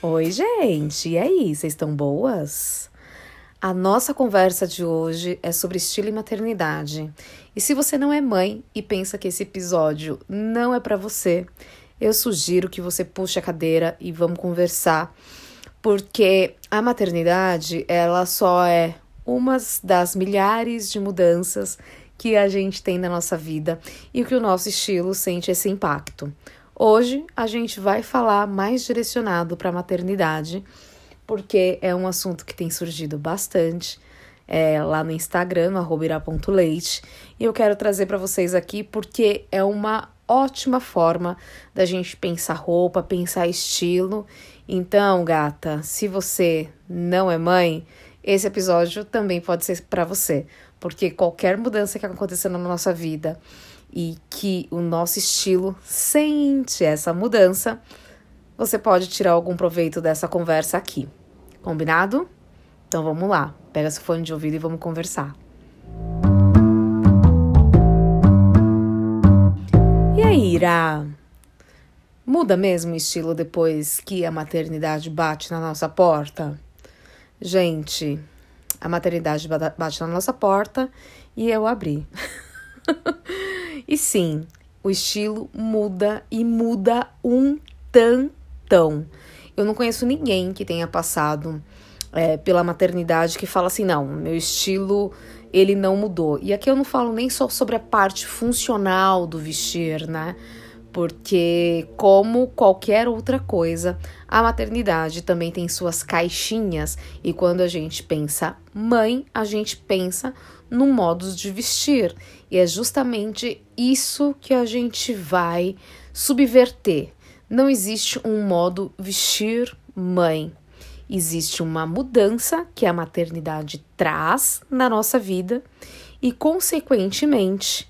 Oi, gente! E aí, vocês estão boas? A nossa conversa de hoje é sobre estilo e maternidade. E se você não é mãe e pensa que esse episódio não é para você, eu sugiro que você puxe a cadeira e vamos conversar, porque a maternidade, ela só é uma das milhares de mudanças que a gente tem na nossa vida e que o nosso estilo sente esse impacto. Hoje a gente vai falar mais direcionado para a maternidade, porque é um assunto que tem surgido bastante é, lá no Instagram, no ira.leite, e eu quero trazer para vocês aqui porque é uma ótima forma da gente pensar roupa, pensar estilo. Então, gata, se você não é mãe, esse episódio também pode ser para você, porque qualquer mudança que aconteça na nossa vida, e que o nosso estilo sente essa mudança, você pode tirar algum proveito dessa conversa aqui. Combinado? Então vamos lá, pega seu fone de ouvido e vamos conversar. E aí, Ira? Muda mesmo o estilo depois que a maternidade bate na nossa porta? Gente, a maternidade bate na nossa porta e eu abri. E sim, o estilo muda e muda um tantão. Eu não conheço ninguém que tenha passado é, pela maternidade que fala assim, não, meu estilo ele não mudou. E aqui eu não falo nem só sobre a parte funcional do vestir, né? Porque, como qualquer outra coisa, a maternidade também tem suas caixinhas. E quando a gente pensa mãe, a gente pensa no modos de vestir. E é justamente isso que a gente vai subverter. Não existe um modo vestir mãe. Existe uma mudança que a maternidade traz na nossa vida e, consequentemente,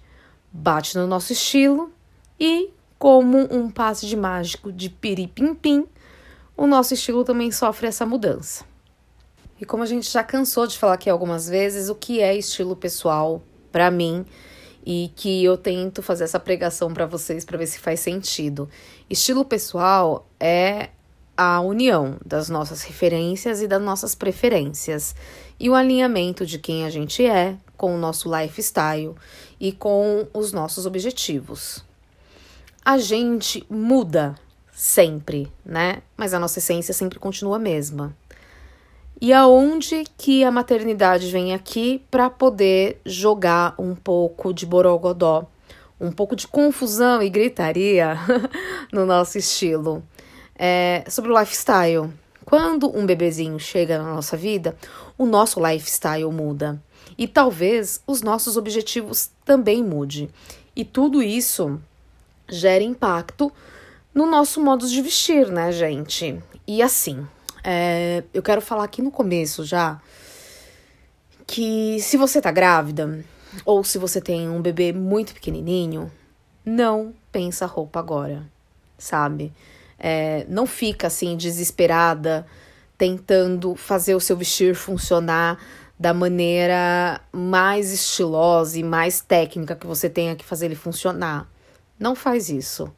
bate no nosso estilo e, como um passe de mágico de piripimpim, o nosso estilo também sofre essa mudança. E como a gente já cansou de falar aqui algumas vezes, o que é estilo pessoal para mim e que eu tento fazer essa pregação para vocês para ver se faz sentido. Estilo pessoal é a união das nossas referências e das nossas preferências e o alinhamento de quem a gente é com o nosso lifestyle e com os nossos objetivos. A gente muda sempre, né? Mas a nossa essência sempre continua a mesma. E aonde que a maternidade vem aqui para poder jogar um pouco de borogodó, um pouco de confusão e gritaria no nosso estilo. É, sobre o lifestyle. Quando um bebezinho chega na nossa vida, o nosso lifestyle muda. E talvez os nossos objetivos também mude. E tudo isso gera impacto no nosso modo de vestir, né, gente? E assim, é, eu quero falar aqui no começo já que se você tá grávida ou se você tem um bebê muito pequenininho, não pensa roupa agora, sabe? É, não fica assim desesperada tentando fazer o seu vestir funcionar da maneira mais estilosa e mais técnica que você tenha que fazer ele funcionar. Não faz isso.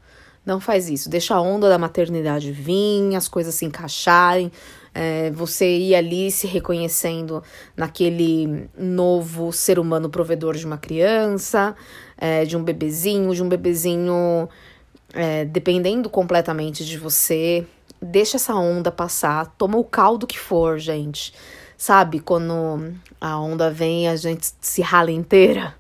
Não faz isso. Deixa a onda da maternidade vir, as coisas se encaixarem, é, você ir ali se reconhecendo naquele novo ser humano provedor de uma criança, é, de um bebezinho, de um bebezinho é, dependendo completamente de você. Deixa essa onda passar, toma o caldo que for, gente. Sabe, quando a onda vem a gente se rala inteira?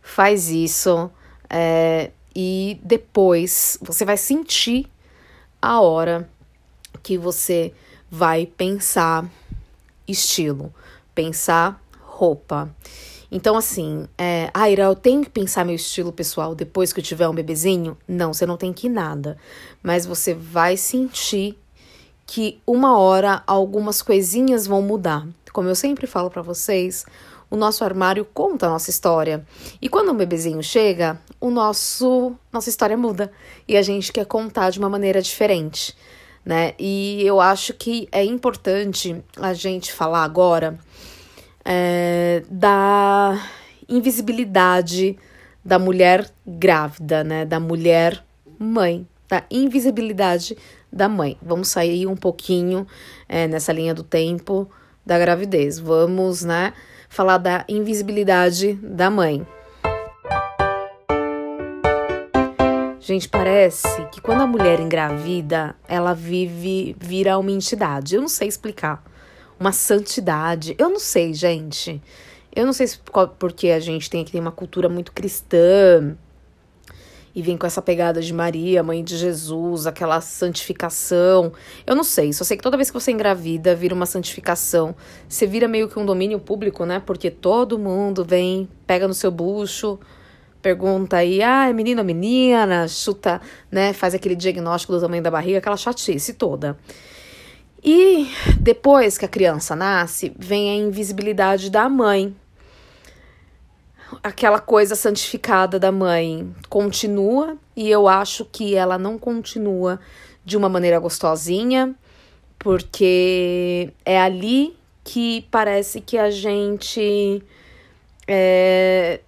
Faz isso. É, e depois você vai sentir a hora que você vai pensar estilo, pensar roupa. Então, assim, é, ah, Ira, eu tenho que pensar meu estilo pessoal depois que eu tiver um bebezinho? Não, você não tem que ir nada. Mas você vai sentir que uma hora algumas coisinhas vão mudar. Como eu sempre falo para vocês, o nosso armário conta a nossa história. E quando um bebezinho chega, o nosso nossa história muda e a gente quer contar de uma maneira diferente, né? E eu acho que é importante a gente falar agora é, da invisibilidade da mulher grávida, né? Da mulher mãe, da invisibilidade da mãe. Vamos sair um pouquinho é, nessa linha do tempo da gravidez. Vamos, né? Falar da invisibilidade da mãe. Gente, parece que quando a mulher engravida, ela vive, vira uma entidade. Eu não sei explicar. Uma santidade. Eu não sei, gente. Eu não sei se porque a gente tem aqui uma cultura muito cristã e vem com essa pegada de Maria, mãe de Jesus, aquela santificação. Eu não sei, só sei que toda vez que você engravida, vira uma santificação. Você vira meio que um domínio público, né? Porque todo mundo vem, pega no seu bucho, pergunta aí, ah, é menino ou menina, chuta, né? Faz aquele diagnóstico do tamanho da barriga, aquela chatice toda. E depois que a criança nasce, vem a invisibilidade da mãe, aquela coisa santificada da mãe continua e eu acho que ela não continua de uma maneira gostosinha, porque é ali que parece que a gente é,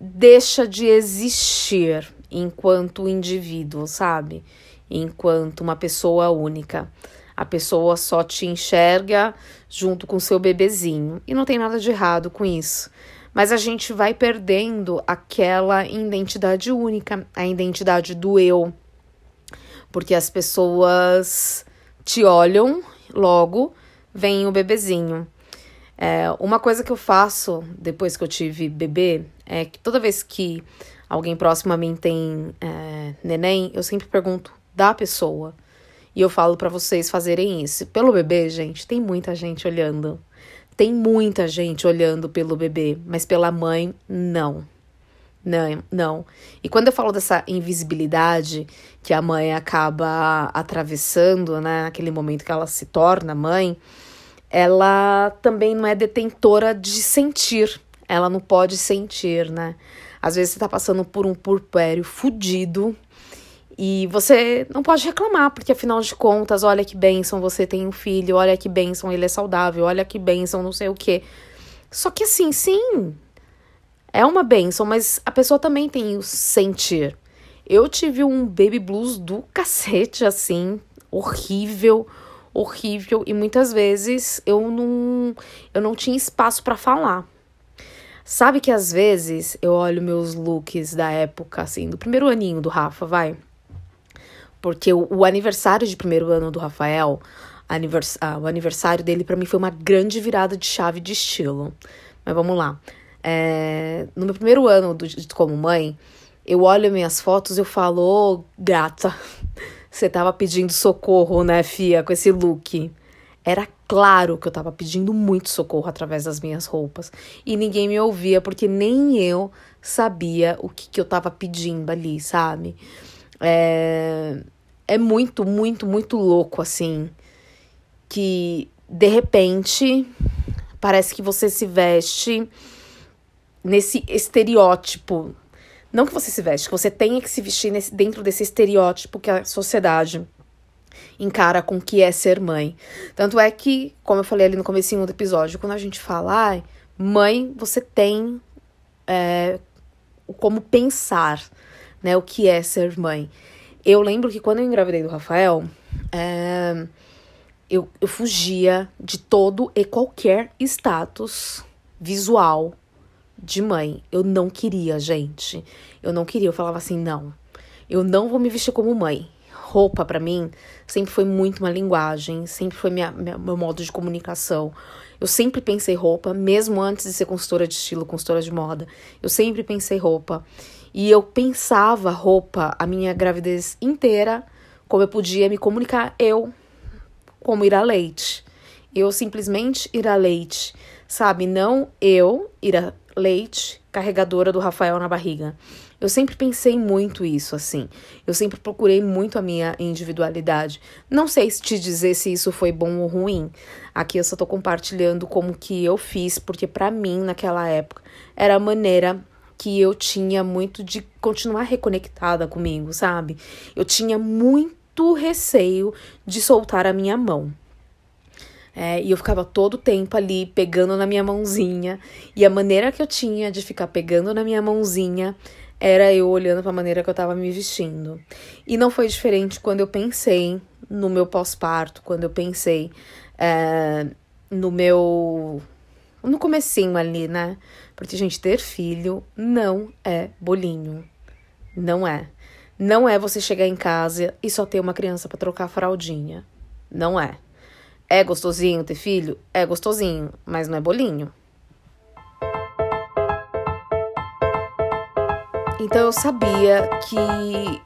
deixa de existir enquanto indivíduo, sabe? Enquanto uma pessoa única. A pessoa só te enxerga junto com seu bebezinho. E não tem nada de errado com isso mas a gente vai perdendo aquela identidade única, a identidade do eu. Porque as pessoas te olham, logo vem o bebezinho. É, uma coisa que eu faço depois que eu tive bebê é que toda vez que alguém próximo a mim tem é, neném, eu sempre pergunto da pessoa. E eu falo para vocês fazerem isso. Pelo bebê, gente, tem muita gente olhando. Tem muita gente olhando pelo bebê, mas pela mãe, não. Não, não. E quando eu falo dessa invisibilidade que a mãe acaba atravessando, né, naquele momento que ela se torna mãe, ela também não é detentora de sentir. Ela não pode sentir, né? Às vezes você tá passando por um purpério fudido, e você não pode reclamar, porque afinal de contas, olha que bênção, você tem um filho, olha que bênção, ele é saudável, olha que bênção, não sei o quê. Só que assim, sim, é uma bênção, mas a pessoa também tem o sentir. Eu tive um baby blues do cacete, assim, horrível, horrível, e muitas vezes eu não, eu não tinha espaço para falar. Sabe que às vezes eu olho meus looks da época, assim, do primeiro aninho do Rafa, vai porque o, o aniversário de primeiro ano do Rafael, anivers, ah, o aniversário dele para mim foi uma grande virada de chave de estilo. Mas vamos lá. É, no meu primeiro ano do, como mãe, eu olho minhas fotos e eu falo, oh, gata, você tava pedindo socorro, né, Fia, com esse look. Era claro que eu tava pedindo muito socorro através das minhas roupas. E ninguém me ouvia, porque nem eu sabia o que, que eu tava pedindo ali, sabe? É, é muito, muito, muito louco, assim. Que de repente parece que você se veste nesse estereótipo. Não que você se veste, que você tenha que se vestir nesse, dentro desse estereótipo que a sociedade encara com que é ser mãe. Tanto é que, como eu falei ali no comecinho do episódio, quando a gente fala, ah, mãe, você tem é, como pensar né? O que é ser mãe. Eu lembro que quando eu engravidei do Rafael, é, eu, eu fugia de todo e qualquer status visual de mãe. Eu não queria, gente. Eu não queria. Eu falava assim, não. Eu não vou me vestir como mãe. Roupa, para mim, sempre foi muito uma linguagem, sempre foi minha, minha, meu modo de comunicação. Eu sempre pensei roupa, mesmo antes de ser consultora de estilo, consultora de moda. Eu sempre pensei roupa. E eu pensava roupa a minha gravidez inteira, como eu podia me comunicar eu, como ir a leite. Eu simplesmente ir a leite, sabe? Não eu ir a leite carregadora do Rafael na barriga. Eu sempre pensei muito isso, assim. Eu sempre procurei muito a minha individualidade. Não sei te dizer se isso foi bom ou ruim. Aqui eu só tô compartilhando como que eu fiz, porque para mim, naquela época, era a maneira que eu tinha muito de continuar reconectada comigo, sabe? Eu tinha muito receio de soltar a minha mão. É, e eu ficava todo o tempo ali pegando na minha mãozinha. E a maneira que eu tinha de ficar pegando na minha mãozinha era eu olhando para a maneira que eu estava me vestindo. E não foi diferente quando eu pensei no meu pós-parto, quando eu pensei é, no meu. no comecinho ali, né? Porque, gente, ter filho não é bolinho. Não é. Não é você chegar em casa e só ter uma criança para trocar a fraldinha. Não é. É gostosinho ter filho? É gostosinho, mas não é bolinho. Então eu sabia que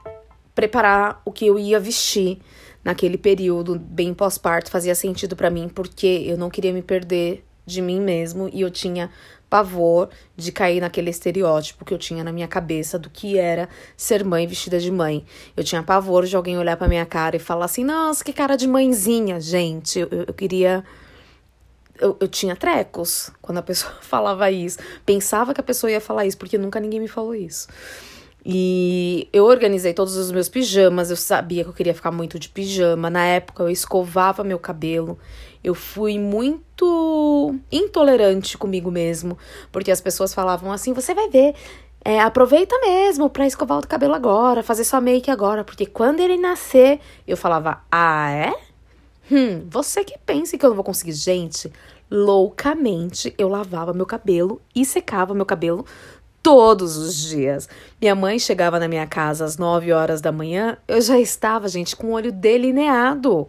preparar o que eu ia vestir naquele período bem pós-parto fazia sentido para mim, porque eu não queria me perder de mim mesmo e eu tinha pavor de cair naquele estereótipo que eu tinha na minha cabeça do que era ser mãe vestida de mãe. Eu tinha pavor de alguém olhar para minha cara e falar assim: "Nossa, que cara de mãezinha". Gente, eu, eu queria eu, eu tinha trecos quando a pessoa falava isso. Pensava que a pessoa ia falar isso, porque nunca ninguém me falou isso. E eu organizei todos os meus pijamas, eu sabia que eu queria ficar muito de pijama. Na época eu escovava meu cabelo, eu fui muito intolerante comigo mesmo, porque as pessoas falavam assim: você vai ver, é, aproveita mesmo pra escovar o cabelo agora, fazer sua make agora, porque quando ele nascer, eu falava: ah, é? Hum, você que pensa que eu não vou conseguir. Gente, loucamente eu lavava meu cabelo e secava meu cabelo todos os dias. Minha mãe chegava na minha casa às 9 horas da manhã, eu já estava, gente, com o olho delineado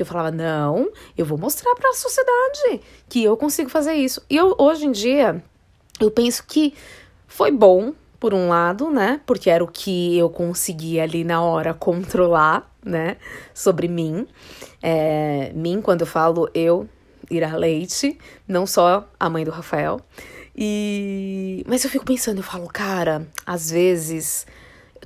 que eu falava, não, eu vou mostrar para a sociedade que eu consigo fazer isso. E eu, hoje em dia, eu penso que foi bom, por um lado, né? Porque era o que eu conseguia ali na hora controlar, né? Sobre mim. É, mim, quando eu falo eu, Ira Leite, não só a mãe do Rafael. E mas eu fico pensando, eu falo, cara, às vezes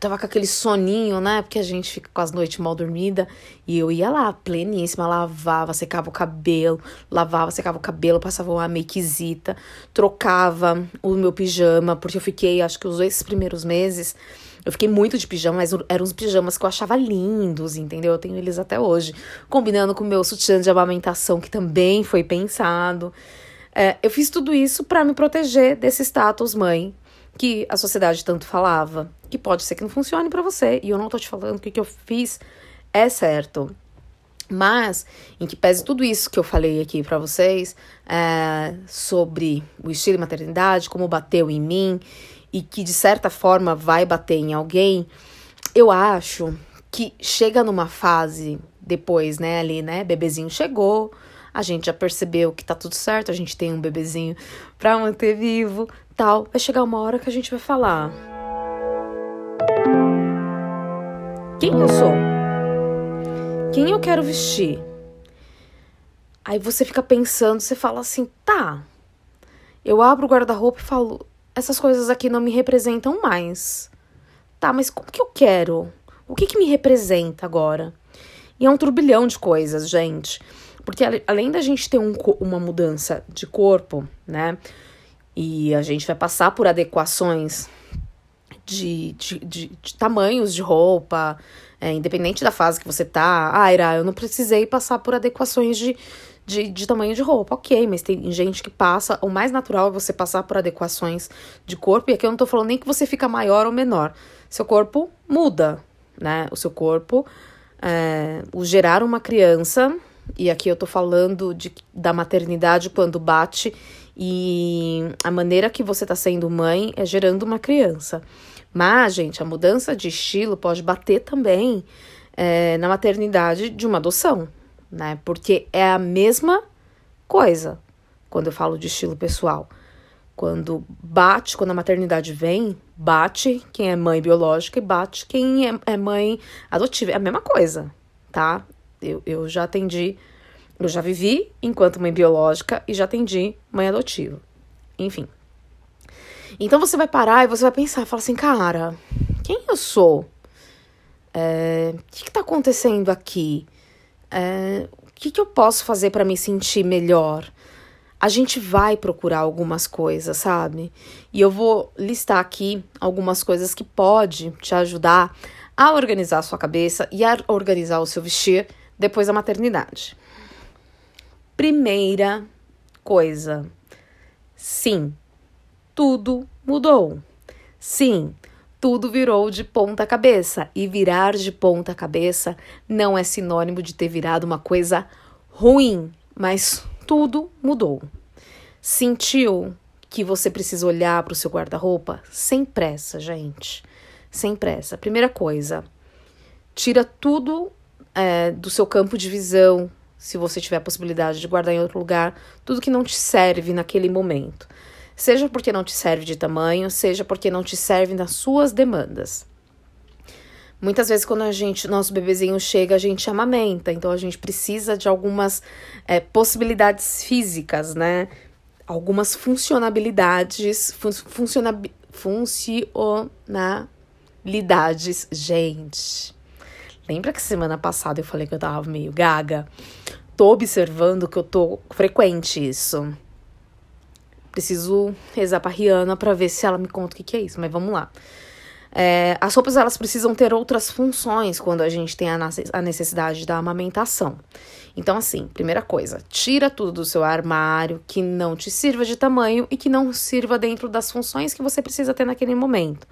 tava com aquele soninho, né? Porque a gente fica com as noites mal dormida. E eu ia lá, pleníssima, lavava, secava o cabelo, lavava, secava o cabelo, passava uma makezita, trocava o meu pijama, porque eu fiquei, acho que os dois primeiros meses, eu fiquei muito de pijama, mas eram uns pijamas que eu achava lindos, entendeu? Eu tenho eles até hoje. Combinando com o meu sutiã de amamentação, que também foi pensado. É, eu fiz tudo isso para me proteger desse status mãe que a sociedade tanto falava, que pode ser que não funcione para você, e eu não tô te falando que o que eu fiz é certo. Mas, em que pese tudo isso que eu falei aqui para vocês, é, sobre o estilo de maternidade, como bateu em mim, e que de certa forma vai bater em alguém, eu acho que chega numa fase depois, né, ali, né, bebezinho chegou, a gente já percebeu que tá tudo certo, a gente tem um bebezinho pra manter vivo, tal. Vai chegar uma hora que a gente vai falar: Quem eu sou? Quem eu quero vestir? Aí você fica pensando, você fala assim: tá. Eu abro o guarda-roupa e falo: essas coisas aqui não me representam mais. Tá, mas como que eu quero? O que que me representa agora? E é um turbilhão de coisas, gente. Porque além da gente ter um, uma mudança de corpo, né? E a gente vai passar por adequações de, de, de, de tamanhos de roupa, é, independente da fase que você tá. Ah, Ira, eu não precisei passar por adequações de, de, de tamanho de roupa. Ok, mas tem gente que passa. O mais natural é você passar por adequações de corpo. E aqui eu não tô falando nem que você fica maior ou menor. Seu corpo muda, né? O seu corpo. É, o gerar uma criança e aqui eu tô falando de, da maternidade quando bate e a maneira que você tá sendo mãe é gerando uma criança. Mas, gente, a mudança de estilo pode bater também é, na maternidade de uma adoção, né? Porque é a mesma coisa quando eu falo de estilo pessoal. Quando bate, quando a maternidade vem, bate quem é mãe biológica e bate quem é, é mãe adotiva. É a mesma coisa, tá? Eu, eu já atendi, eu já vivi enquanto mãe biológica e já atendi mãe adotiva. Enfim. Então você vai parar e você vai pensar, fala assim, cara, quem eu sou? É, o que está acontecendo aqui? É, o que, que eu posso fazer para me sentir melhor? A gente vai procurar algumas coisas, sabe? E eu vou listar aqui algumas coisas que pode te ajudar a organizar a sua cabeça e a organizar o seu vestir depois da maternidade. Primeira coisa. Sim, tudo mudou. Sim, tudo virou de ponta cabeça. E virar de ponta cabeça não é sinônimo de ter virado uma coisa ruim, mas tudo mudou. Sentiu que você precisa olhar para o seu guarda-roupa? Sem pressa, gente. Sem pressa. Primeira coisa, tira tudo é, do seu campo de visão, se você tiver a possibilidade de guardar em outro lugar, tudo que não te serve naquele momento. Seja porque não te serve de tamanho, seja porque não te serve nas suas demandas. Muitas vezes, quando a gente, nosso bebezinho chega, a gente amamenta, então a gente precisa de algumas é, possibilidades físicas, né? Algumas funcionabilidades, fun funcionab funcionalidades. Gente, lembra que semana passada eu falei que eu tava meio gaga? Tô observando que eu tô frequente isso. Preciso rezar pra Rihanna pra ver se ela me conta o que, que é isso, mas vamos lá. É, as roupas elas precisam ter outras funções quando a gente tem a necessidade da amamentação. Então, assim, primeira coisa, tira tudo do seu armário que não te sirva de tamanho e que não sirva dentro das funções que você precisa ter naquele momento.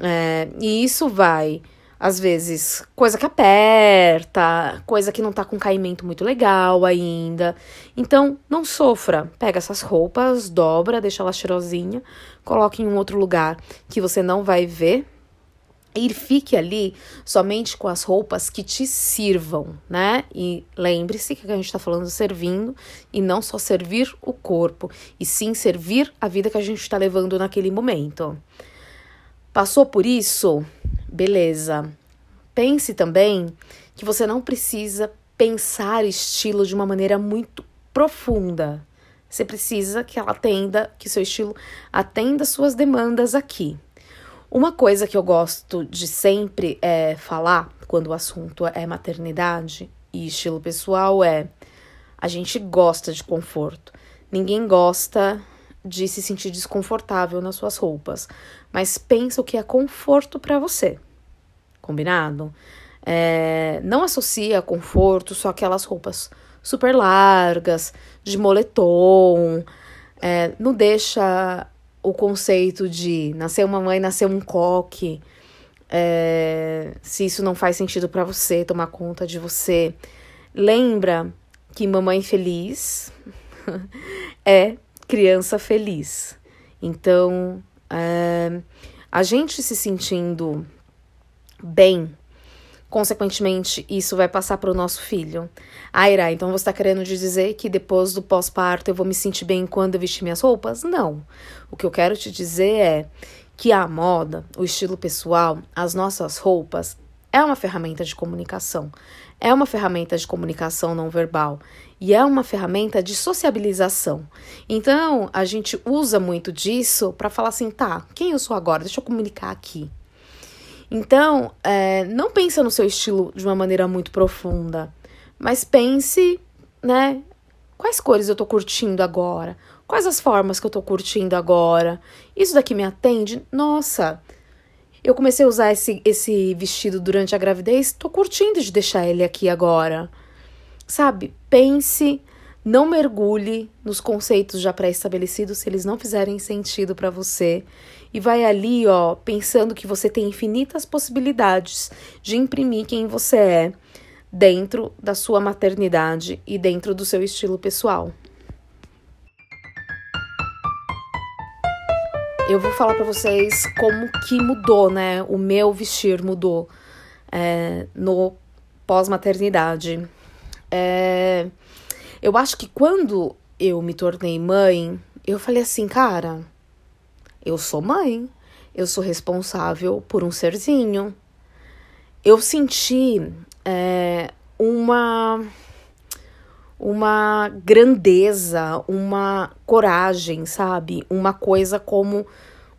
É, e isso vai às vezes, coisa que aperta, coisa que não tá com caimento muito legal ainda. Então, não sofra. Pega essas roupas, dobra, deixa ela cheirosinha, coloque em um outro lugar que você não vai ver. E fique ali somente com as roupas que te sirvam, né? E lembre-se que a gente está falando servindo e não só servir o corpo, e sim servir a vida que a gente está levando naquele momento. Passou por isso? Beleza. Pense também que você não precisa pensar estilo de uma maneira muito profunda. Você precisa que ela atenda, que seu estilo atenda suas demandas aqui. Uma coisa que eu gosto de sempre é falar quando o assunto é maternidade e estilo pessoal é a gente gosta de conforto. Ninguém gosta de se sentir desconfortável nas suas roupas, mas pensa o que é conforto para você. Combinado? É, não associa conforto só aquelas roupas super largas, de moletom. É, não deixa o conceito de nascer uma mãe, nascer um coque. É, se isso não faz sentido para você, tomar conta de você. Lembra que mamãe feliz é criança feliz. Então, é, a gente se sentindo bem, consequentemente, isso vai passar para o nosso filho. Aira, então você está querendo dizer que depois do pós-parto eu vou me sentir bem quando eu vestir minhas roupas? Não. O que eu quero te dizer é que a moda, o estilo pessoal, as nossas roupas é uma ferramenta de comunicação. É uma ferramenta de comunicação não verbal e é uma ferramenta de sociabilização. Então, a gente usa muito disso para falar assim, tá, quem eu sou agora? Deixa eu comunicar aqui. Então, é, não pensa no seu estilo de uma maneira muito profunda, mas pense, né, quais cores eu tô curtindo agora? Quais as formas que eu tô curtindo agora? Isso daqui me atende? Nossa, eu comecei a usar esse, esse vestido durante a gravidez, tô curtindo de deixar ele aqui agora. Sabe? Pense, não mergulhe nos conceitos já pré-estabelecidos se eles não fizerem sentido para você. E vai ali, ó, pensando que você tem infinitas possibilidades de imprimir quem você é dentro da sua maternidade e dentro do seu estilo pessoal. Eu vou falar para vocês como que mudou, né? O meu vestir mudou é, no pós-maternidade. É, eu acho que quando eu me tornei mãe, eu falei assim, cara, eu sou mãe, eu sou responsável por um serzinho. Eu senti é, uma uma grandeza, uma coragem, sabe? Uma coisa como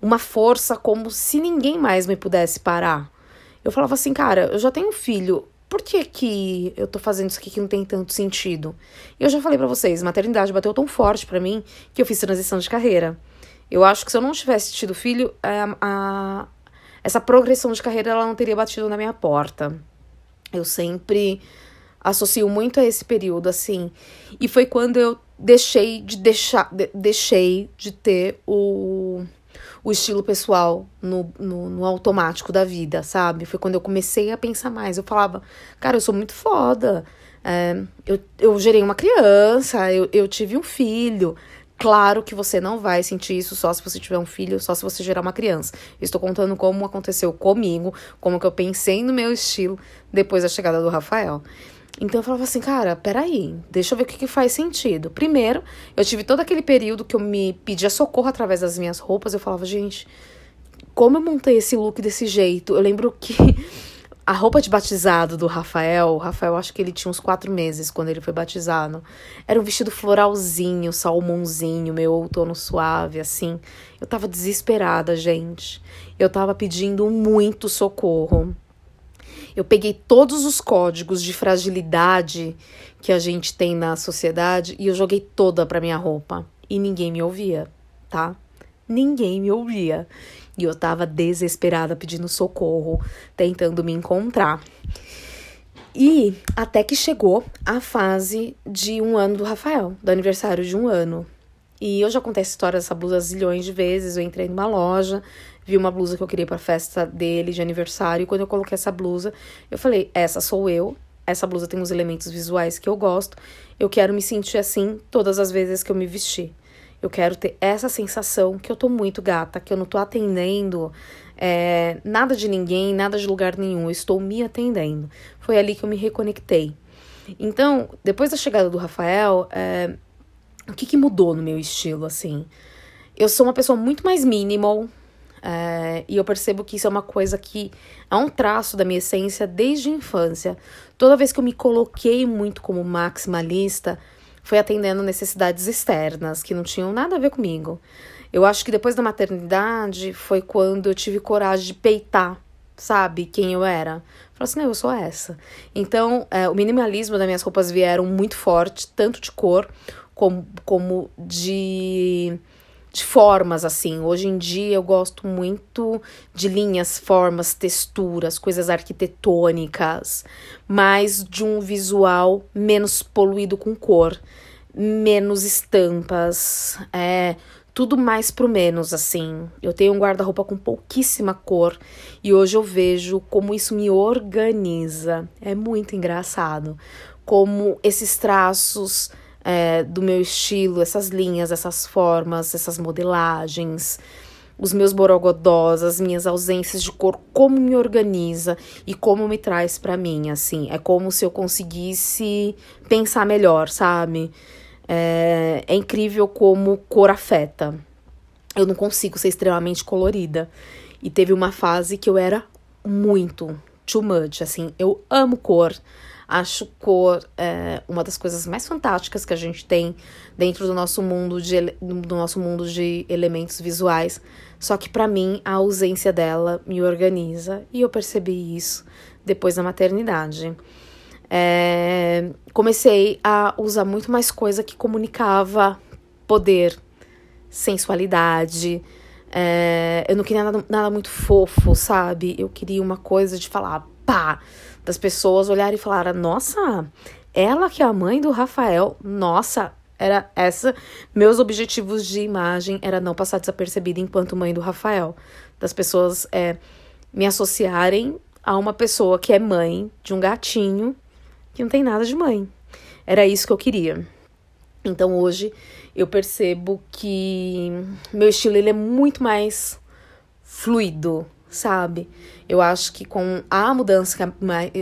uma força como se ninguém mais me pudesse parar. Eu falava assim, cara, eu já tenho um filho, por que, que eu tô fazendo isso aqui que não tem tanto sentido? E eu já falei para vocês, maternidade bateu tão forte para mim que eu fiz transição de carreira. Eu acho que se eu não tivesse tido filho, a, é, a, essa progressão de carreira ela não teria batido na minha porta. Eu sempre associo muito a esse período, assim. E foi quando eu deixei de deixar, de, deixei de ter o o estilo pessoal no, no, no, automático da vida, sabe? Foi quando eu comecei a pensar mais. Eu falava, cara, eu sou muito foda. É, eu, eu gerei uma criança, eu, eu tive um filho. Claro que você não vai sentir isso só se você tiver um filho, só se você gerar uma criança. estou contando como aconteceu comigo, como que eu pensei no meu estilo depois da chegada do Rafael. Então eu falava assim, cara, peraí, deixa eu ver o que, que faz sentido. Primeiro, eu tive todo aquele período que eu me pedia socorro através das minhas roupas. Eu falava, gente, como eu montei esse look desse jeito? Eu lembro que a roupa de batizado do Rafael, o Rafael acho que ele tinha uns quatro meses quando ele foi batizado. Era um vestido floralzinho, salmãozinho, meio outono suave, assim. Eu tava desesperada, gente. Eu tava pedindo muito socorro. Eu peguei todos os códigos de fragilidade que a gente tem na sociedade e eu joguei toda pra minha roupa. E ninguém me ouvia, tá? Ninguém me ouvia. E eu tava desesperada pedindo socorro, tentando me encontrar. E até que chegou a fase de um ano do Rafael, do aniversário de um ano. E eu já contei essa história dessa blusa zilhões de vezes. Eu entrei numa loja, vi uma blusa que eu queria pra festa dele de aniversário. E quando eu coloquei essa blusa, eu falei: essa sou eu. Essa blusa tem uns elementos visuais que eu gosto. Eu quero me sentir assim todas as vezes que eu me vestir. Eu quero ter essa sensação que eu tô muito gata, que eu não tô atendendo é, nada de ninguém, nada de lugar nenhum. Eu estou me atendendo. Foi ali que eu me reconectei. Então, depois da chegada do Rafael, é, o que, que mudou no meu estilo, assim? Eu sou uma pessoa muito mais minimal, é, e eu percebo que isso é uma coisa que é um traço da minha essência desde a infância. Toda vez que eu me coloquei muito como maximalista, foi atendendo necessidades externas que não tinham nada a ver comigo. Eu acho que depois da maternidade foi quando eu tive coragem de peitar, sabe, quem eu era. Falei assim, não, eu sou essa. Então, é, o minimalismo das minhas roupas vieram muito forte, tanto de cor como, como de de formas, assim. Hoje em dia eu gosto muito de linhas, formas, texturas, coisas arquitetônicas, mais de um visual menos poluído com cor, menos estampas, é tudo mais pro menos, assim. Eu tenho um guarda-roupa com pouquíssima cor e hoje eu vejo como isso me organiza. É muito engraçado. Como esses traços é, do meu estilo, essas linhas, essas formas, essas modelagens, os meus borogodós, as minhas ausências de cor, como me organiza e como me traz para mim, assim. É como se eu conseguisse pensar melhor, sabe? É, é incrível como cor afeta. Eu não consigo ser extremamente colorida. E teve uma fase que eu era muito too much, assim. Eu amo cor. Acho cor é, uma das coisas mais fantásticas que a gente tem dentro do nosso mundo de, do nosso mundo de elementos visuais. Só que para mim a ausência dela me organiza e eu percebi isso depois da maternidade. É, comecei a usar muito mais coisa que comunicava poder, sensualidade. É, eu não queria nada, nada muito fofo, sabe? Eu queria uma coisa de falar, pá, das pessoas olharem e falarem: nossa, ela que é a mãe do Rafael, nossa, era essa. Meus objetivos de imagem era não passar desapercebida enquanto mãe do Rafael. Das pessoas é, me associarem a uma pessoa que é mãe de um gatinho que não tem nada de mãe. Era isso que eu queria. Então hoje eu percebo que meu estilo ele é muito mais fluido, sabe? Eu acho que com a mudança que a,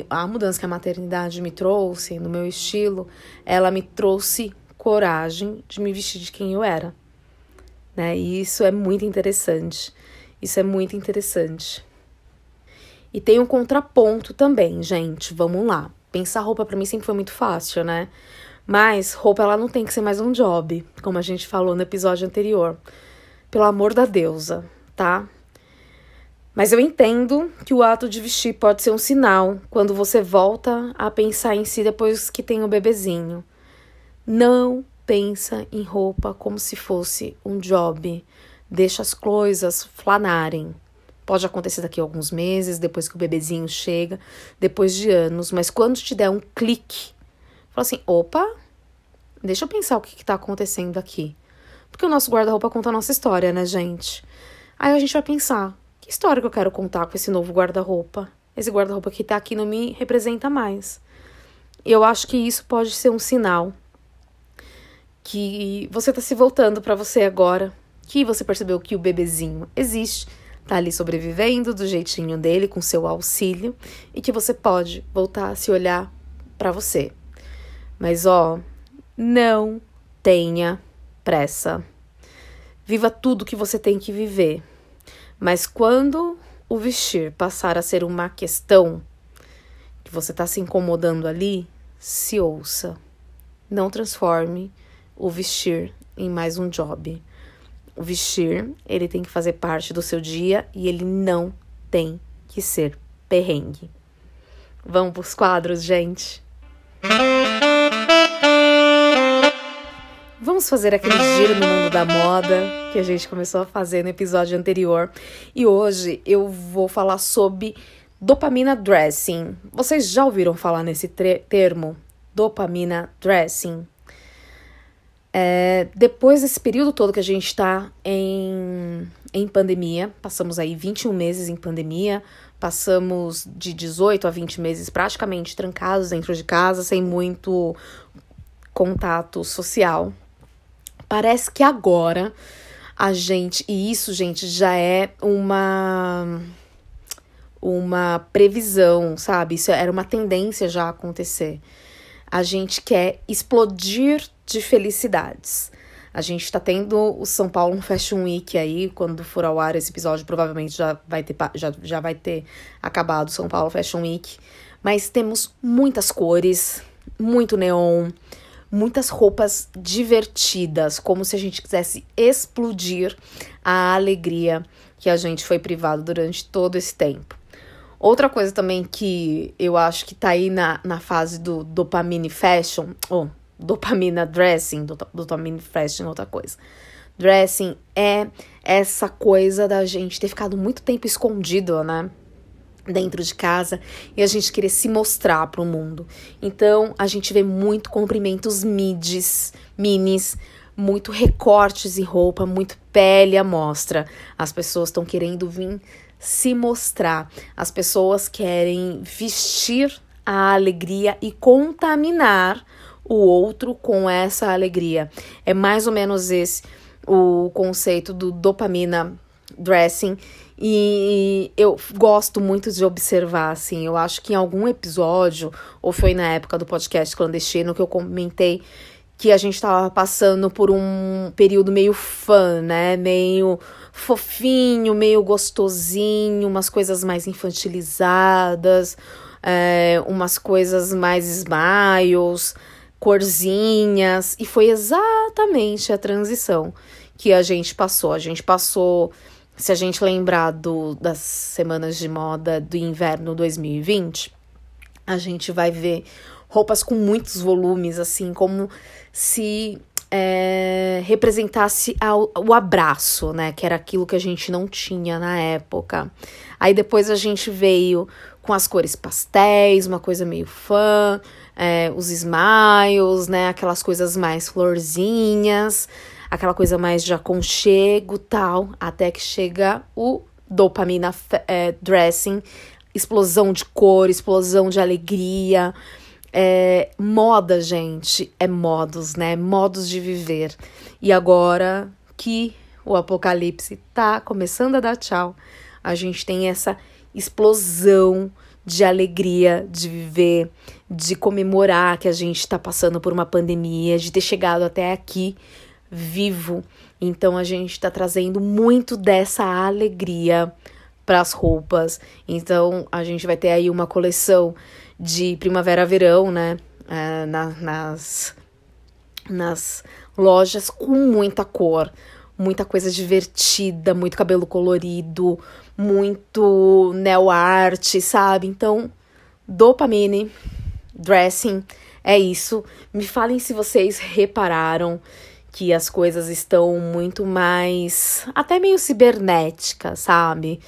a mudança que a maternidade me trouxe no meu estilo, ela me trouxe coragem de me vestir de quem eu era. Né? E isso é muito interessante. Isso é muito interessante. E tem um contraponto também, gente. Vamos lá. Pensar roupa para mim sempre foi muito fácil, né? Mas roupa ela não tem que ser mais um job, como a gente falou no episódio anterior. Pelo amor da deusa, tá? Mas eu entendo que o ato de vestir pode ser um sinal quando você volta a pensar em si depois que tem o bebezinho. Não pensa em roupa como se fosse um job. Deixa as coisas flanarem. Pode acontecer daqui a alguns meses, depois que o bebezinho chega, depois de anos, mas quando te der um clique, fala assim: opa, deixa eu pensar o que está acontecendo aqui. Porque o nosso guarda-roupa conta a nossa história, né, gente? Aí a gente vai pensar: que história que eu quero contar com esse novo guarda-roupa? Esse guarda-roupa que tá aqui não me representa mais. Eu acho que isso pode ser um sinal que você tá se voltando para você agora, que você percebeu que o bebezinho existe, tá ali sobrevivendo do jeitinho dele, com seu auxílio, e que você pode voltar a se olhar para você. Mas ó, não tenha pressa. Viva tudo que você tem que viver. Mas quando o vestir passar a ser uma questão que você está se incomodando ali, se ouça. Não transforme o vestir em mais um job. O vestir, ele tem que fazer parte do seu dia e ele não tem que ser perrengue. Vamos para os quadros, gente? Vamos fazer aquele giro no mundo da moda que a gente começou a fazer no episódio anterior. E hoje eu vou falar sobre dopamina dressing. Vocês já ouviram falar nesse termo? Dopamina dressing. É, depois desse período todo que a gente está em, em pandemia, passamos aí 21 meses em pandemia, passamos de 18 a 20 meses praticamente trancados dentro de casa, sem muito contato social, Parece que agora a gente, e isso, gente, já é uma uma previsão, sabe? Isso era uma tendência já a acontecer. A gente quer explodir de felicidades. A gente está tendo o São Paulo Fashion Week aí, quando for ao ar esse episódio, provavelmente já vai ter, já, já vai ter acabado o São Paulo Fashion Week. Mas temos muitas cores, muito neon, muitas roupas divertidas, como se a gente quisesse explodir a alegria que a gente foi privado durante todo esse tempo. Outra coisa também que eu acho que tá aí na, na fase do dopamine fashion, ou dopamina dressing, do, dopamine fashion, outra coisa. Dressing é essa coisa da gente ter ficado muito tempo escondido, né? Dentro de casa e a gente querer se mostrar para o mundo. Então, a gente vê muito comprimentos midis, minis, muito recortes em roupa, muito pele à mostra. As pessoas estão querendo vir se mostrar. As pessoas querem vestir a alegria e contaminar o outro com essa alegria. É mais ou menos esse o conceito do dopamina dressing e eu gosto muito de observar, assim. Eu acho que em algum episódio, ou foi na época do podcast clandestino, que eu comentei que a gente estava passando por um período meio fã, né? Meio fofinho, meio gostosinho, umas coisas mais infantilizadas, é, umas coisas mais smiles, corzinhas. E foi exatamente a transição que a gente passou. A gente passou se a gente lembrar do, das semanas de moda do inverno 2020, a gente vai ver roupas com muitos volumes, assim, como se é, representasse ao, o abraço, né? Que era aquilo que a gente não tinha na época. Aí depois a gente veio com as cores pastéis, uma coisa meio fã, é, os smiles, né? Aquelas coisas mais florzinhas aquela coisa mais de aconchego tal, até que chega o dopamina é, dressing, explosão de cor, explosão de alegria. É, moda, gente, é modos, né? Modos de viver. E agora que o apocalipse tá começando a dar tchau, a gente tem essa explosão de alegria de viver, de comemorar que a gente está passando por uma pandemia, de ter chegado até aqui vivo. Então a gente está trazendo muito dessa alegria para as roupas. Então a gente vai ter aí uma coleção de primavera-verão, né? É, na, nas, nas lojas com muita cor, muita coisa divertida, muito cabelo colorido, muito neo art, sabe? Então, dopamine, dressing, é isso. Me falem se vocês repararam que as coisas estão muito mais até meio cibernéticas, sabe?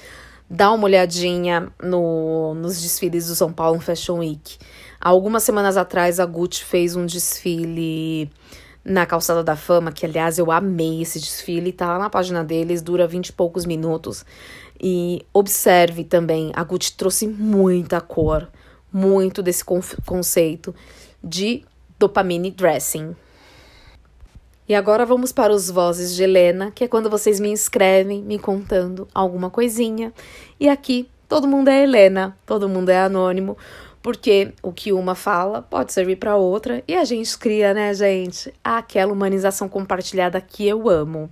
Dá uma olhadinha no, nos desfiles do São Paulo Fashion Week. Algumas semanas atrás a Gucci fez um desfile na Calçada da Fama, que aliás eu amei esse desfile, tá lá na página deles, dura vinte e poucos minutos. E observe também, a Gucci trouxe muita cor, muito desse conceito de dopamine dressing. E agora vamos para os Vozes de Helena, que é quando vocês me inscrevem me contando alguma coisinha. E aqui todo mundo é Helena, todo mundo é anônimo, porque o que uma fala pode servir para outra e a gente cria, né, gente, aquela humanização compartilhada que eu amo.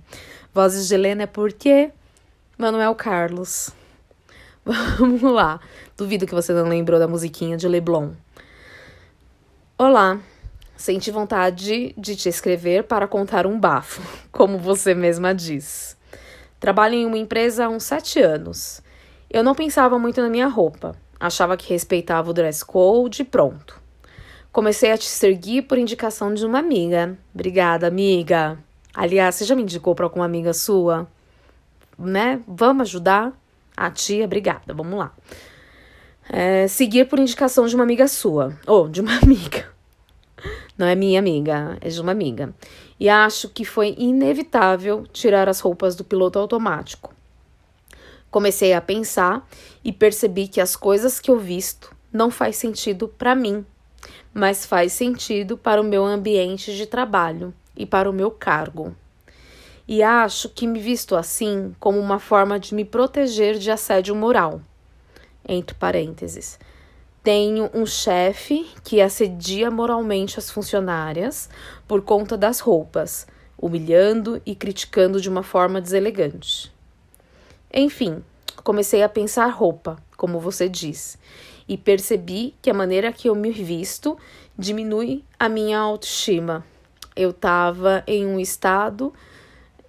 Vozes de Helena é porque Manuel Carlos. Vamos lá. Duvido que você não lembrou da musiquinha de Leblon. Olá, Senti vontade de te escrever para contar um bafo, como você mesma diz. Trabalho em uma empresa há uns sete anos. Eu não pensava muito na minha roupa. Achava que respeitava o dress code e pronto. Comecei a te seguir por indicação de uma amiga. Obrigada, amiga. Aliás, você já me indicou para alguma amiga sua? Né? Vamos ajudar? A tia, obrigada. Vamos lá. É, seguir por indicação de uma amiga sua. Ou de uma amiga. Não é minha amiga, é de uma amiga. E acho que foi inevitável tirar as roupas do piloto automático. Comecei a pensar e percebi que as coisas que eu visto não faz sentido para mim, mas faz sentido para o meu ambiente de trabalho e para o meu cargo. E acho que me visto assim como uma forma de me proteger de assédio moral. Entre parênteses tenho um chefe que assedia moralmente as funcionárias por conta das roupas, humilhando e criticando de uma forma deselegante. Enfim, comecei a pensar roupa, como você diz, e percebi que a maneira que eu me visto diminui a minha autoestima. Eu estava em um estado,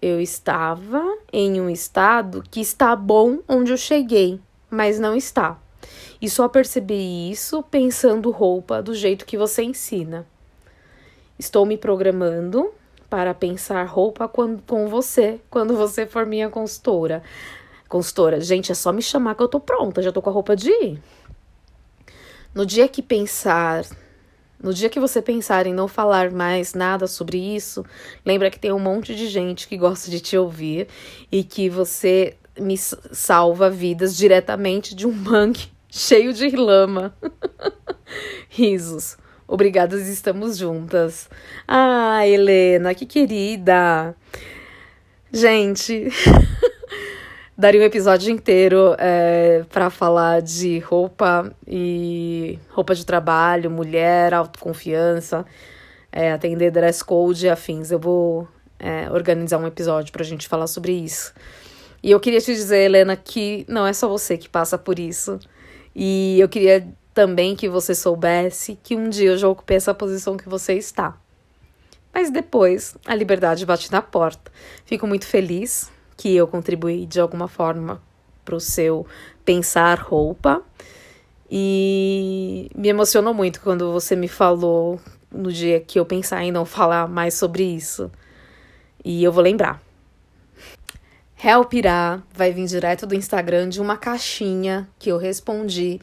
eu estava em um estado que está bom onde eu cheguei, mas não está. E só percebi isso pensando roupa do jeito que você ensina. Estou me programando para pensar roupa quando, com você, quando você for minha consultora. Consultora, gente, é só me chamar que eu tô pronta, já tô com a roupa de ir. No dia que pensar, no dia que você pensar em não falar mais nada sobre isso, lembra que tem um monte de gente que gosta de te ouvir e que você me salva vidas diretamente de um mangue cheio de lama. Risos. Obrigadas, estamos juntas. Ah, Helena, que querida. Gente, daria um episódio inteiro é, para falar de roupa e roupa de trabalho, mulher, autoconfiança, é, atender dress code e afins. Eu vou é, organizar um episódio pra gente falar sobre isso. E eu queria te dizer, Helena, que não é só você que passa por isso. E eu queria também que você soubesse que um dia eu já ocupei essa posição que você está. Mas depois a liberdade bate na porta. Fico muito feliz que eu contribuí de alguma forma para o seu pensar roupa. E me emocionou muito quando você me falou no dia que eu pensar em não falar mais sobre isso. E eu vou lembrar. Help Irá vai vir direto do Instagram de uma caixinha que eu respondi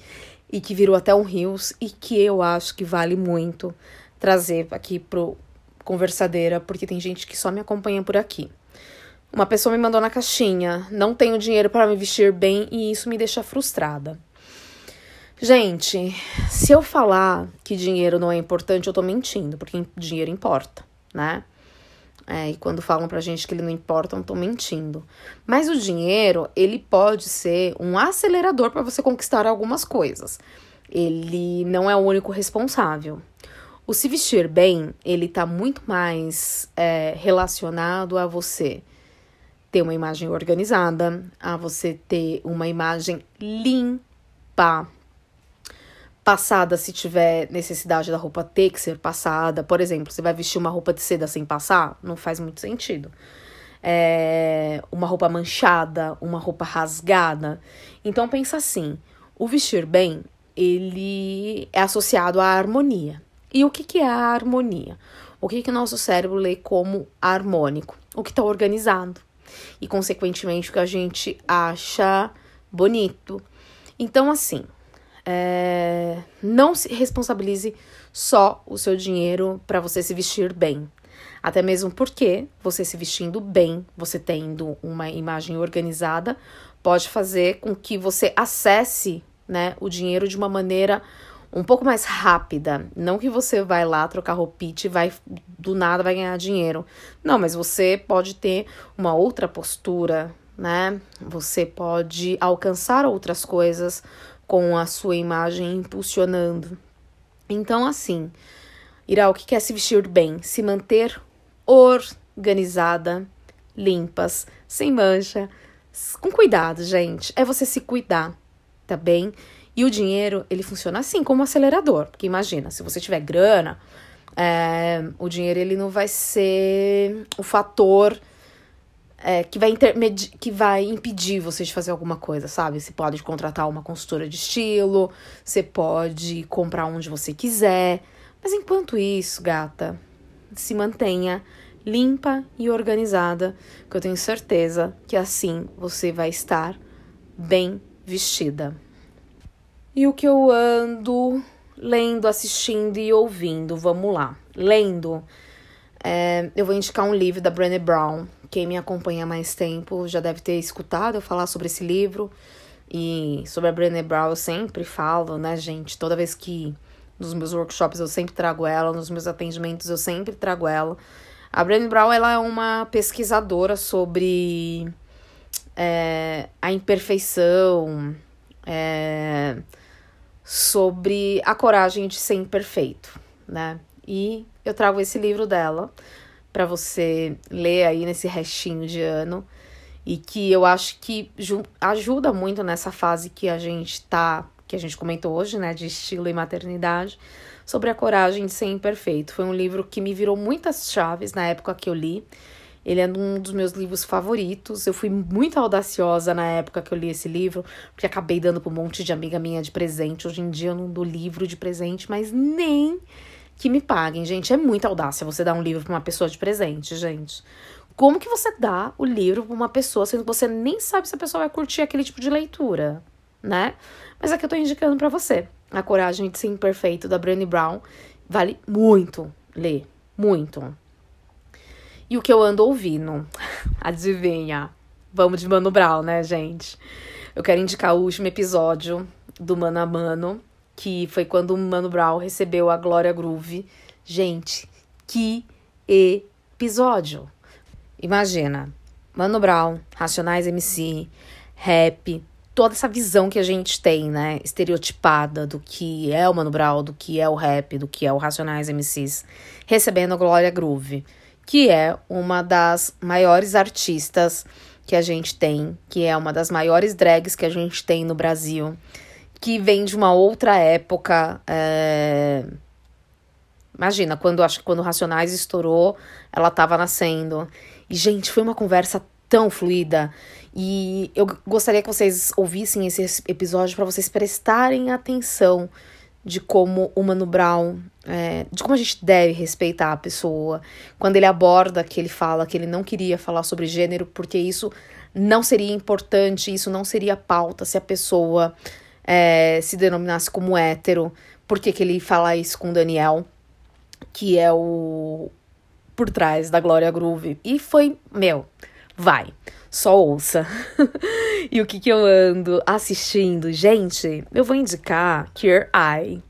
e que virou até um Rios e que eu acho que vale muito trazer aqui pro Conversadeira, porque tem gente que só me acompanha por aqui. Uma pessoa me mandou na caixinha: não tenho dinheiro para me vestir bem e isso me deixa frustrada. Gente, se eu falar que dinheiro não é importante, eu tô mentindo, porque dinheiro importa, né? É, e quando falam pra gente que ele não importa, estão mentindo. Mas o dinheiro, ele pode ser um acelerador para você conquistar algumas coisas. Ele não é o único responsável. O se vestir bem, ele tá muito mais é, relacionado a você ter uma imagem organizada, a você ter uma imagem limpa, passada se tiver necessidade da roupa ter que ser passada. Por exemplo, você vai vestir uma roupa de seda sem passar? Não faz muito sentido. é, uma roupa manchada, uma roupa rasgada. Então pensa assim, o vestir bem, ele é associado à harmonia. E o que, que é a harmonia? O que, que o nosso cérebro lê como harmônico? O que está organizado. E, consequentemente, o que a gente acha bonito. Então, assim, é, não se responsabilize só o seu dinheiro para você se vestir bem. Até mesmo porque você se vestindo bem, você tendo uma imagem organizada, pode fazer com que você acesse né, o dinheiro de uma maneira um pouco mais rápida. Não que você vai lá trocar roupinha e vai do nada vai ganhar dinheiro. Não, mas você pode ter uma outra postura, né? Você pode alcançar outras coisas com a sua imagem impulsionando. Então, assim, Irá, o que quer se vestir bem? Se manter organizada, limpas, sem mancha, com cuidado, gente. É você se cuidar, tá bem? E o dinheiro, ele funciona assim, como um acelerador. Porque imagina, se você tiver grana, é, o dinheiro ele não vai ser o fator é, que, vai que vai impedir você de fazer alguma coisa, sabe? Você pode contratar uma consultora de estilo, você pode comprar onde você quiser. Mas enquanto isso, gata, se mantenha limpa e organizada, que eu tenho certeza que assim você vai estar bem vestida. E o que eu ando lendo, assistindo e ouvindo? Vamos lá. Lendo, é, eu vou indicar um livro da Brené Brown. Quem me acompanha há mais tempo já deve ter escutado eu falar sobre esse livro. E sobre a Brené Brown eu sempre falo, né, gente? Toda vez que nos meus workshops eu sempre trago ela, nos meus atendimentos eu sempre trago ela. A Brené Brown ela é uma pesquisadora sobre é, a imperfeição, é, sobre a coragem de ser imperfeito, né? E eu trago esse livro dela para você ler aí nesse restinho de ano e que eu acho que ajuda muito nessa fase que a gente tá, que a gente comentou hoje, né, de estilo e maternidade, sobre a coragem de ser imperfeito. Foi um livro que me virou muitas chaves na época que eu li. Ele é um dos meus livros favoritos. Eu fui muito audaciosa na época que eu li esse livro, porque acabei dando para um monte de amiga minha de presente. Hoje em dia eu não dou livro de presente, mas nem que me paguem, gente. É muita audácia você dar um livro para uma pessoa de presente, gente. Como que você dá o livro para uma pessoa sendo que você nem sabe se a pessoa vai curtir aquele tipo de leitura, né? Mas aqui eu tô indicando para você. A Coragem de Ser Imperfeito, da Brené Brown. Vale muito ler. Muito. E o que eu ando ouvindo? Adivinha? Vamos de Mano Brown, né, gente? Eu quero indicar o último episódio do Mano a Mano, que foi quando o Mano Brown recebeu a Glória Groove. Gente, que episódio! Imagina, Mano Brown, Racionais MC, rap, toda essa visão que a gente tem, né, estereotipada do que é o Mano Brown, do que é o rap, do que é o Racionais MCs, recebendo a Glória Groove que é uma das maiores artistas que a gente tem, que é uma das maiores drags que a gente tem no Brasil, que vem de uma outra época. É... Imagina, quando acho que quando Racionais estourou, ela estava nascendo. E, gente, foi uma conversa tão fluida. E eu gostaria que vocês ouvissem esse episódio para vocês prestarem atenção de como o Mano Brown, é, de como a gente deve respeitar a pessoa. Quando ele aborda que ele fala que ele não queria falar sobre gênero porque isso não seria importante, isso não seria pauta se a pessoa é, se denominasse como hétero. Por que, que ele fala isso com Daniel, que é o por trás da Glória Groove? E foi, meu, vai só ouça. e o que, que eu ando assistindo? Gente, eu vou indicar Cure Eye.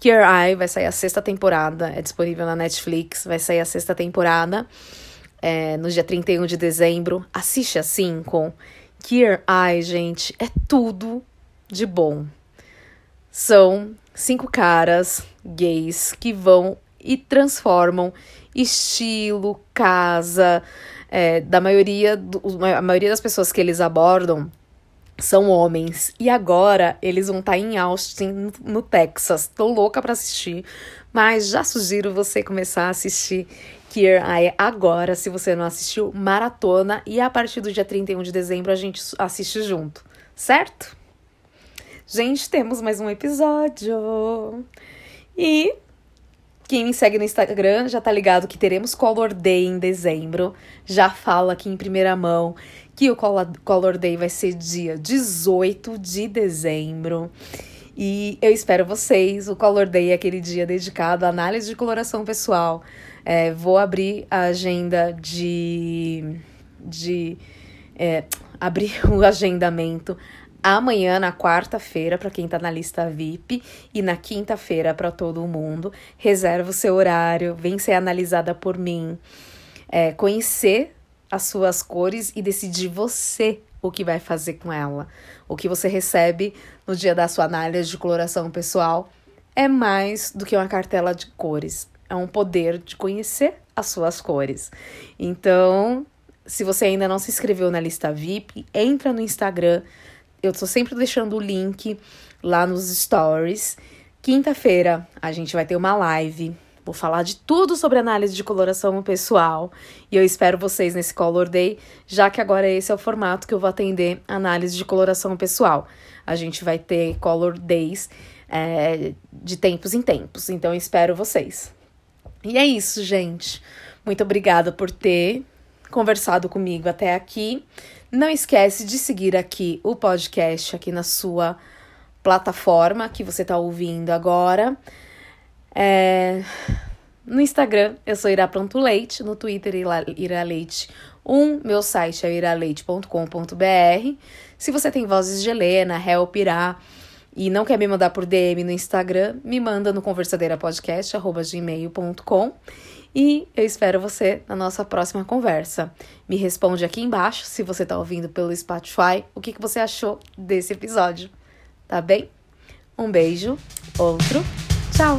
Cure Eye vai sair a sexta temporada, é disponível na Netflix, vai sair a sexta temporada é, no dia 31 de dezembro. Assiste a 5. Cure Eye, gente, é tudo de bom. São cinco caras gays que vão e transformam estilo, casa, é, da maioria, do, a maioria das pessoas que eles abordam são homens. E agora eles vão estar tá em Austin, no Texas. Tô louca para assistir, mas já sugiro você começar a assistir Queer Eye agora, se você não assistiu, maratona. E a partir do dia 31 de dezembro a gente assiste junto, certo? Gente, temos mais um episódio. E quem me segue no Instagram já tá ligado que teremos Color Day em dezembro. Já falo aqui em primeira mão que o Color Day vai ser dia 18 de dezembro. E eu espero vocês. O Color Day é aquele dia dedicado à análise de coloração pessoal. É, vou abrir a agenda de. de é, abrir o agendamento amanhã, na quarta-feira, para quem está na lista VIP, e na quinta-feira para todo mundo. Reserva o seu horário, vem ser analisada por mim. É, conhecer as suas cores e decidir você o que vai fazer com ela. O que você recebe no dia da sua análise de coloração pessoal é mais do que uma cartela de cores. É um poder de conhecer as suas cores. Então, se você ainda não se inscreveu na lista VIP, entra no Instagram. Eu tô sempre deixando o link lá nos stories. Quinta-feira a gente vai ter uma live Vou falar de tudo sobre análise de coloração pessoal e eu espero vocês nesse Color Day, já que agora esse é o formato que eu vou atender análise de coloração pessoal. A gente vai ter Color Days é, de tempos em tempos, então eu espero vocês. E é isso, gente. Muito obrigada por ter conversado comigo até aqui. Não esquece de seguir aqui o podcast aqui na sua plataforma que você está ouvindo agora. É... No Instagram, eu sou Ira Pronto Leite, no Twitter, Ira Leite 1, meu site é iraleite.com.br. Se você tem vozes de Helena, Help Irá, e não quer me mandar por DM no Instagram, me manda no conversadeirapodcast.gmail.com e eu espero você na nossa próxima conversa. Me responde aqui embaixo, se você está ouvindo pelo Spotify, o que, que você achou desse episódio, tá bem? Um beijo, outro, tchau!